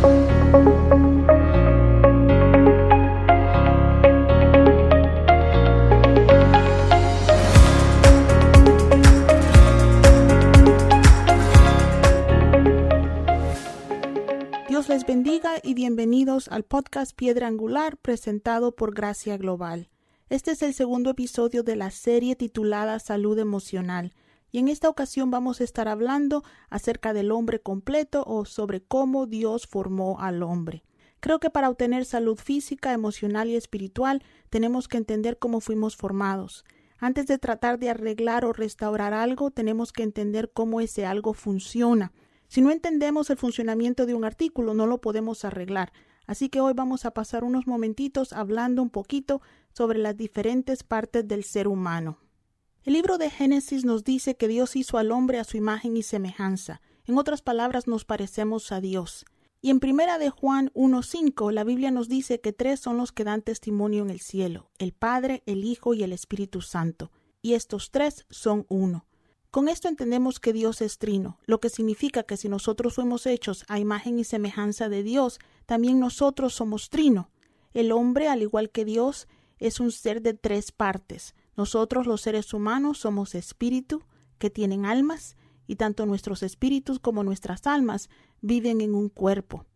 Dios les bendiga y bienvenidos al podcast Piedra Angular presentado por Gracia Global. Este es el segundo episodio de la serie titulada Salud Emocional y en esta ocasión vamos a estar hablando acerca del hombre completo o sobre cómo Dios formó al hombre. Creo que para obtener salud física, emocional y espiritual tenemos que entender cómo fuimos formados. Antes de tratar de arreglar o restaurar algo, tenemos que entender cómo ese algo funciona si no entendemos el funcionamiento de un artículo, no lo podemos arreglar. Así que hoy vamos a pasar unos momentitos hablando un poquito sobre las diferentes partes del ser humano. El libro de Génesis nos dice que Dios hizo al hombre a su imagen y semejanza. En otras palabras, nos parecemos a Dios. Y en primera de Juan 1.5 la Biblia nos dice que tres son los que dan testimonio en el cielo, el Padre, el Hijo y el Espíritu Santo. Y estos tres son uno. Con esto entendemos que Dios es trino, lo que significa que si nosotros fuimos hechos a imagen y semejanza de Dios, también nosotros somos trino. El hombre, al igual que Dios, es un ser de tres partes. Nosotros los seres humanos somos espíritu, que tienen almas, y tanto nuestros espíritus como nuestras almas viven en un cuerpo.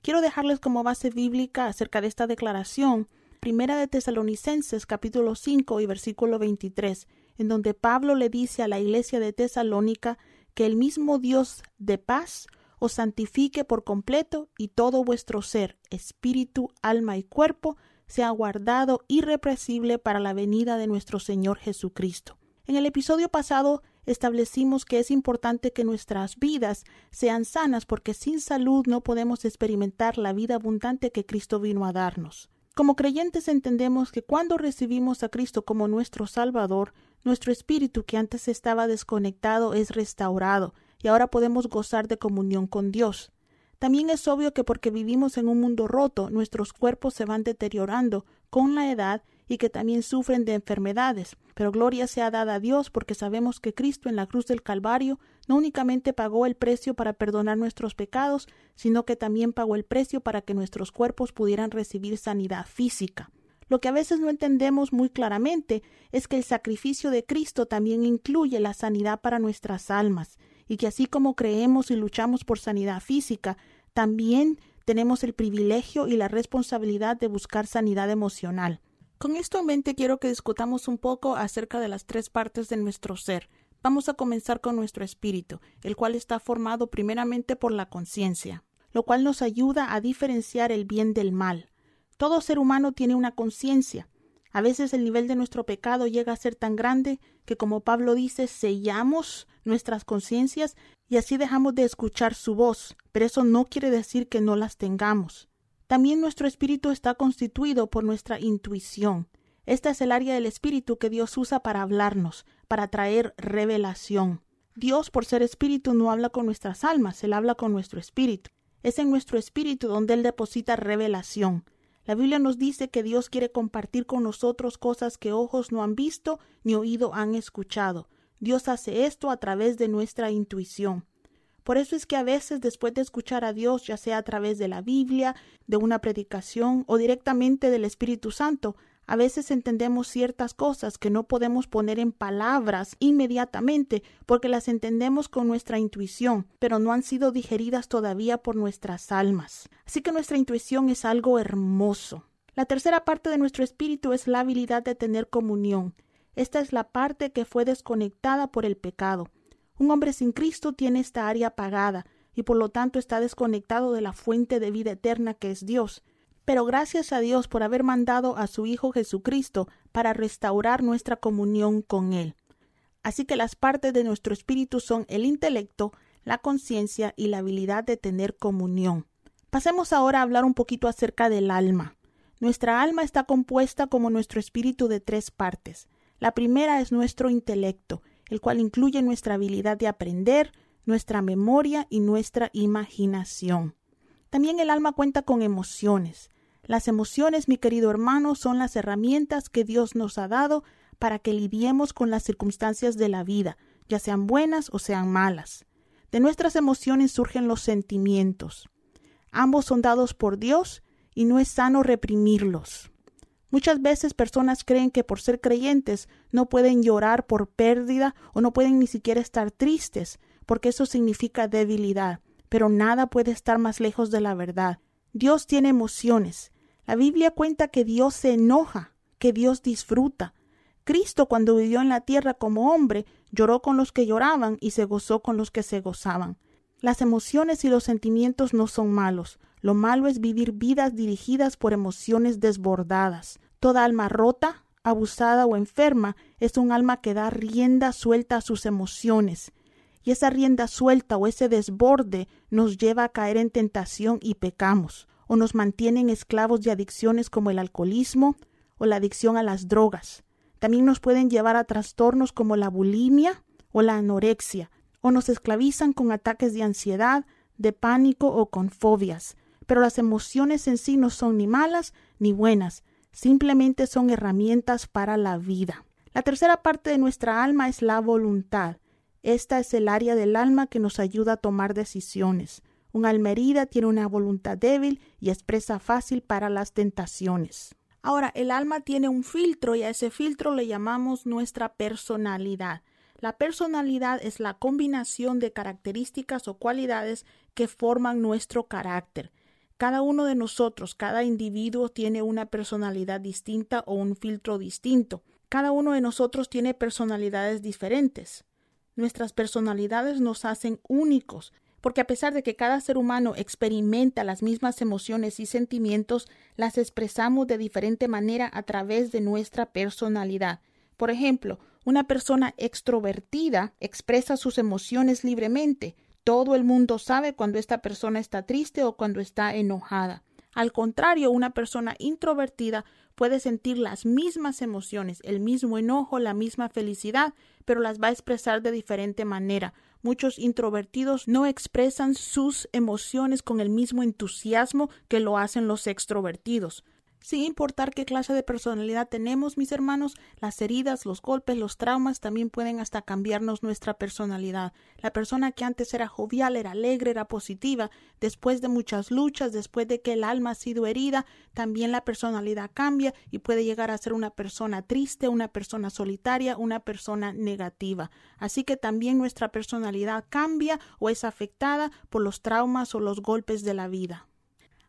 Quiero dejarles como base bíblica acerca de esta declaración, Primera de Tesalonicenses capítulo 5 y versículo 23, en donde Pablo le dice a la iglesia de Tesalónica que el mismo Dios de paz os santifique por completo y todo vuestro ser, espíritu, alma y cuerpo sea guardado irrepresible para la venida de nuestro Señor Jesucristo. En el episodio pasado establecimos que es importante que nuestras vidas sean sanas porque sin salud no podemos experimentar la vida abundante que Cristo vino a darnos. Como creyentes entendemos que cuando recibimos a Cristo como nuestro Salvador, nuestro espíritu que antes estaba desconectado es restaurado y ahora podemos gozar de comunión con Dios. También es obvio que porque vivimos en un mundo roto, nuestros cuerpos se van deteriorando con la edad y que también sufren de enfermedades. Pero gloria sea dada a Dios porque sabemos que Cristo en la cruz del Calvario no únicamente pagó el precio para perdonar nuestros pecados, sino que también pagó el precio para que nuestros cuerpos pudieran recibir sanidad física. Lo que a veces no entendemos muy claramente es que el sacrificio de Cristo también incluye la sanidad para nuestras almas, y que así como creemos y luchamos por sanidad física, también tenemos el privilegio y la responsabilidad de buscar sanidad emocional. Con esto en mente quiero que discutamos un poco acerca de las tres partes de nuestro ser. Vamos a comenzar con nuestro espíritu, el cual está formado primeramente por la conciencia, lo cual nos ayuda a diferenciar el bien del mal. Todo ser humano tiene una conciencia. A veces el nivel de nuestro pecado llega a ser tan grande que, como Pablo dice, sellamos nuestras conciencias y así dejamos de escuchar su voz, pero eso no quiere decir que no las tengamos. También nuestro espíritu está constituido por nuestra intuición. Esta es el área del espíritu que Dios usa para hablarnos, para traer revelación. Dios, por ser espíritu, no habla con nuestras almas, Él habla con nuestro espíritu. Es en nuestro espíritu donde Él deposita revelación. La Biblia nos dice que Dios quiere compartir con nosotros cosas que ojos no han visto ni oído han escuchado. Dios hace esto a través de nuestra intuición. Por eso es que a veces después de escuchar a Dios, ya sea a través de la Biblia, de una predicación o directamente del Espíritu Santo, a veces entendemos ciertas cosas que no podemos poner en palabras inmediatamente porque las entendemos con nuestra intuición, pero no han sido digeridas todavía por nuestras almas. Así que nuestra intuición es algo hermoso. La tercera parte de nuestro espíritu es la habilidad de tener comunión. Esta es la parte que fue desconectada por el pecado. Un hombre sin Cristo tiene esta área apagada y por lo tanto está desconectado de la fuente de vida eterna que es Dios. Pero gracias a Dios por haber mandado a su Hijo Jesucristo para restaurar nuestra comunión con Él. Así que las partes de nuestro espíritu son el intelecto, la conciencia y la habilidad de tener comunión. Pasemos ahora a hablar un poquito acerca del alma. Nuestra alma está compuesta como nuestro espíritu de tres partes. La primera es nuestro intelecto, el cual incluye nuestra habilidad de aprender, nuestra memoria y nuestra imaginación. También el alma cuenta con emociones. Las emociones, mi querido hermano, son las herramientas que Dios nos ha dado para que lidiemos con las circunstancias de la vida, ya sean buenas o sean malas. De nuestras emociones surgen los sentimientos. Ambos son dados por Dios y no es sano reprimirlos. Muchas veces personas creen que por ser creyentes no pueden llorar por pérdida o no pueden ni siquiera estar tristes, porque eso significa debilidad. Pero nada puede estar más lejos de la verdad. Dios tiene emociones. La Biblia cuenta que Dios se enoja, que Dios disfruta. Cristo cuando vivió en la tierra como hombre lloró con los que lloraban y se gozó con los que se gozaban. Las emociones y los sentimientos no son malos, lo malo es vivir vidas dirigidas por emociones desbordadas. Toda alma rota, abusada o enferma es un alma que da rienda suelta a sus emociones. Y esa rienda suelta o ese desborde nos lleva a caer en tentación y pecamos, o nos mantienen esclavos de adicciones como el alcoholismo o la adicción a las drogas. También nos pueden llevar a trastornos como la bulimia o la anorexia, o nos esclavizan con ataques de ansiedad, de pánico o con fobias pero las emociones en sí no son ni malas ni buenas, simplemente son herramientas para la vida. La tercera parte de nuestra alma es la voluntad. Esta es el área del alma que nos ayuda a tomar decisiones. Un alma herida tiene una voluntad débil y expresa fácil para las tentaciones. Ahora, el alma tiene un filtro y a ese filtro le llamamos nuestra personalidad. La personalidad es la combinación de características o cualidades que forman nuestro carácter. Cada uno de nosotros, cada individuo tiene una personalidad distinta o un filtro distinto. Cada uno de nosotros tiene personalidades diferentes. Nuestras personalidades nos hacen únicos, porque a pesar de que cada ser humano experimenta las mismas emociones y sentimientos, las expresamos de diferente manera a través de nuestra personalidad. Por ejemplo, una persona extrovertida expresa sus emociones libremente, todo el mundo sabe cuando esta persona está triste o cuando está enojada. Al contrario, una persona introvertida puede sentir las mismas emociones, el mismo enojo, la misma felicidad, pero las va a expresar de diferente manera. Muchos introvertidos no expresan sus emociones con el mismo entusiasmo que lo hacen los extrovertidos. Sin importar qué clase de personalidad tenemos, mis hermanos, las heridas, los golpes, los traumas también pueden hasta cambiarnos nuestra personalidad. La persona que antes era jovial, era alegre, era positiva, después de muchas luchas, después de que el alma ha sido herida, también la personalidad cambia y puede llegar a ser una persona triste, una persona solitaria, una persona negativa. Así que también nuestra personalidad cambia o es afectada por los traumas o los golpes de la vida.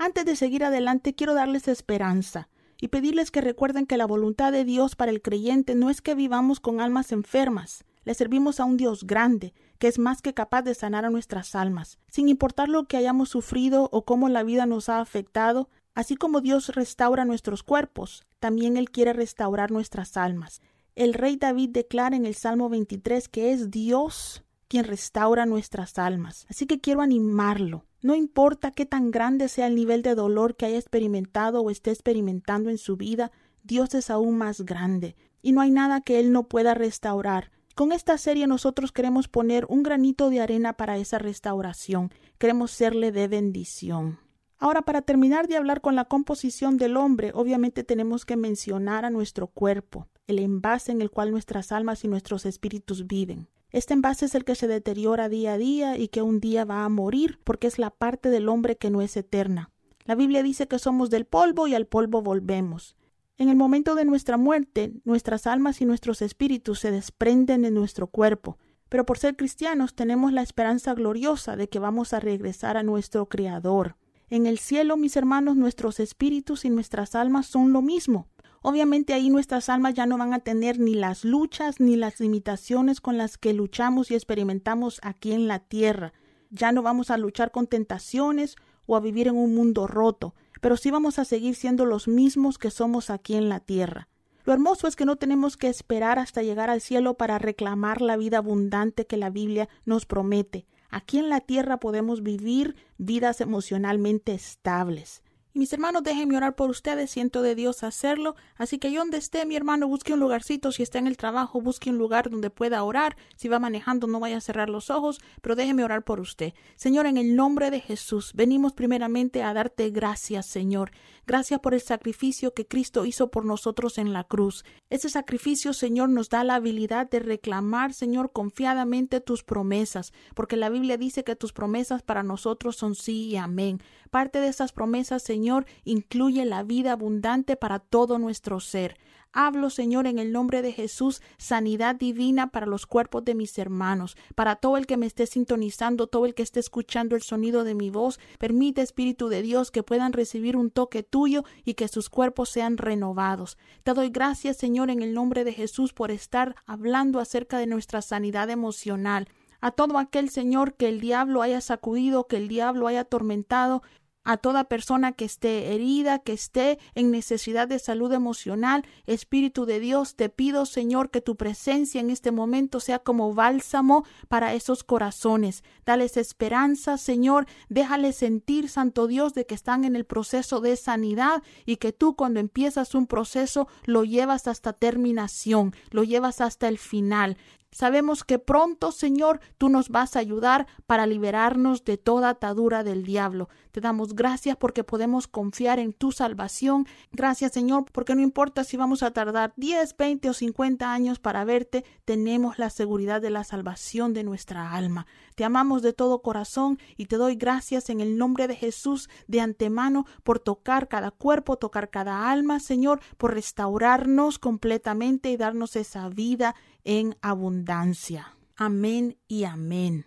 Antes de seguir adelante, quiero darles esperanza y pedirles que recuerden que la voluntad de Dios para el creyente no es que vivamos con almas enfermas. Le servimos a un Dios grande, que es más que capaz de sanar a nuestras almas, sin importar lo que hayamos sufrido o cómo la vida nos ha afectado. Así como Dios restaura nuestros cuerpos, también Él quiere restaurar nuestras almas. El rey David declara en el Salmo 23 que es Dios quien restaura nuestras almas. Así que quiero animarlo no importa qué tan grande sea el nivel de dolor que haya experimentado o esté experimentando en su vida, Dios es aún más grande, y no hay nada que Él no pueda restaurar. Con esta serie nosotros queremos poner un granito de arena para esa restauración, queremos serle de bendición. Ahora, para terminar de hablar con la composición del hombre, obviamente tenemos que mencionar a nuestro cuerpo, el envase en el cual nuestras almas y nuestros espíritus viven. Este envase es el que se deteriora día a día y que un día va a morir porque es la parte del hombre que no es eterna. La Biblia dice que somos del polvo y al polvo volvemos. En el momento de nuestra muerte, nuestras almas y nuestros espíritus se desprenden de nuestro cuerpo, pero por ser cristianos tenemos la esperanza gloriosa de que vamos a regresar a nuestro Creador. En el cielo, mis hermanos, nuestros espíritus y nuestras almas son lo mismo. Obviamente ahí nuestras almas ya no van a tener ni las luchas ni las limitaciones con las que luchamos y experimentamos aquí en la tierra. Ya no vamos a luchar con tentaciones o a vivir en un mundo roto, pero sí vamos a seguir siendo los mismos que somos aquí en la tierra. Lo hermoso es que no tenemos que esperar hasta llegar al cielo para reclamar la vida abundante que la Biblia nos promete. Aquí en la tierra podemos vivir vidas emocionalmente estables. Mis hermanos, déjenme orar por ustedes, siento de Dios hacerlo. Así que yo donde esté, mi hermano, busque un lugarcito. Si está en el trabajo, busque un lugar donde pueda orar. Si va manejando, no vaya a cerrar los ojos, pero déjeme orar por usted. Señor, en el nombre de Jesús, venimos primeramente a darte gracias, Señor. Gracias por el sacrificio que Cristo hizo por nosotros en la cruz. Ese sacrificio, Señor, nos da la habilidad de reclamar, Señor, confiadamente tus promesas, porque la Biblia dice que tus promesas para nosotros son sí y amén. Parte de esas promesas, Señor, incluye la vida abundante para todo nuestro ser. Hablo, Señor, en el nombre de Jesús, sanidad divina para los cuerpos de mis hermanos, para todo el que me esté sintonizando, todo el que esté escuchando el sonido de mi voz. Permite, Espíritu de Dios, que puedan recibir un toque tuyo y que sus cuerpos sean renovados. Te doy gracias, Señor, en el nombre de Jesús, por estar hablando acerca de nuestra sanidad emocional a todo aquel Señor que el diablo haya sacudido, que el diablo haya atormentado, a toda persona que esté herida, que esté en necesidad de salud emocional. Espíritu de Dios, te pido, Señor, que tu presencia en este momento sea como bálsamo para esos corazones. Dales esperanza, Señor. Déjales sentir, Santo Dios, de que están en el proceso de sanidad y que tú cuando empiezas un proceso lo llevas hasta terminación, lo llevas hasta el final. Sabemos que pronto, Señor, tú nos vas a ayudar para liberarnos de toda atadura del diablo. Te damos gracias porque podemos confiar en tu salvación. Gracias, Señor, porque no importa si vamos a tardar 10, 20 o 50 años para verte, tenemos la seguridad de la salvación de nuestra alma. Te amamos de todo corazón y te doy gracias en el nombre de Jesús de antemano por tocar cada cuerpo, tocar cada alma, Señor, por restaurarnos completamente y darnos esa vida en abundancia. Amén y amén.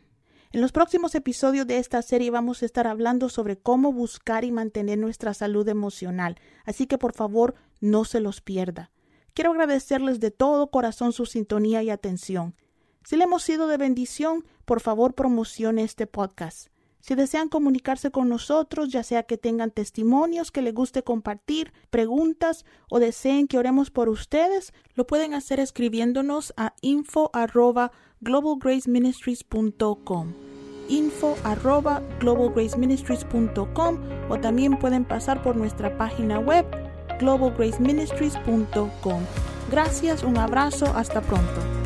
En los próximos episodios de esta serie vamos a estar hablando sobre cómo buscar y mantener nuestra salud emocional, así que por favor no se los pierda. Quiero agradecerles de todo corazón su sintonía y atención. Si le hemos sido de bendición, por favor promocione este podcast. Si desean comunicarse con nosotros, ya sea que tengan testimonios que les guste compartir, preguntas o deseen que oremos por ustedes, lo pueden hacer escribiéndonos a info arroba globalgraceministries.com info arroba globalgraceministries.com o también pueden pasar por nuestra página web globalgraceministries.com. Gracias, un abrazo, hasta pronto.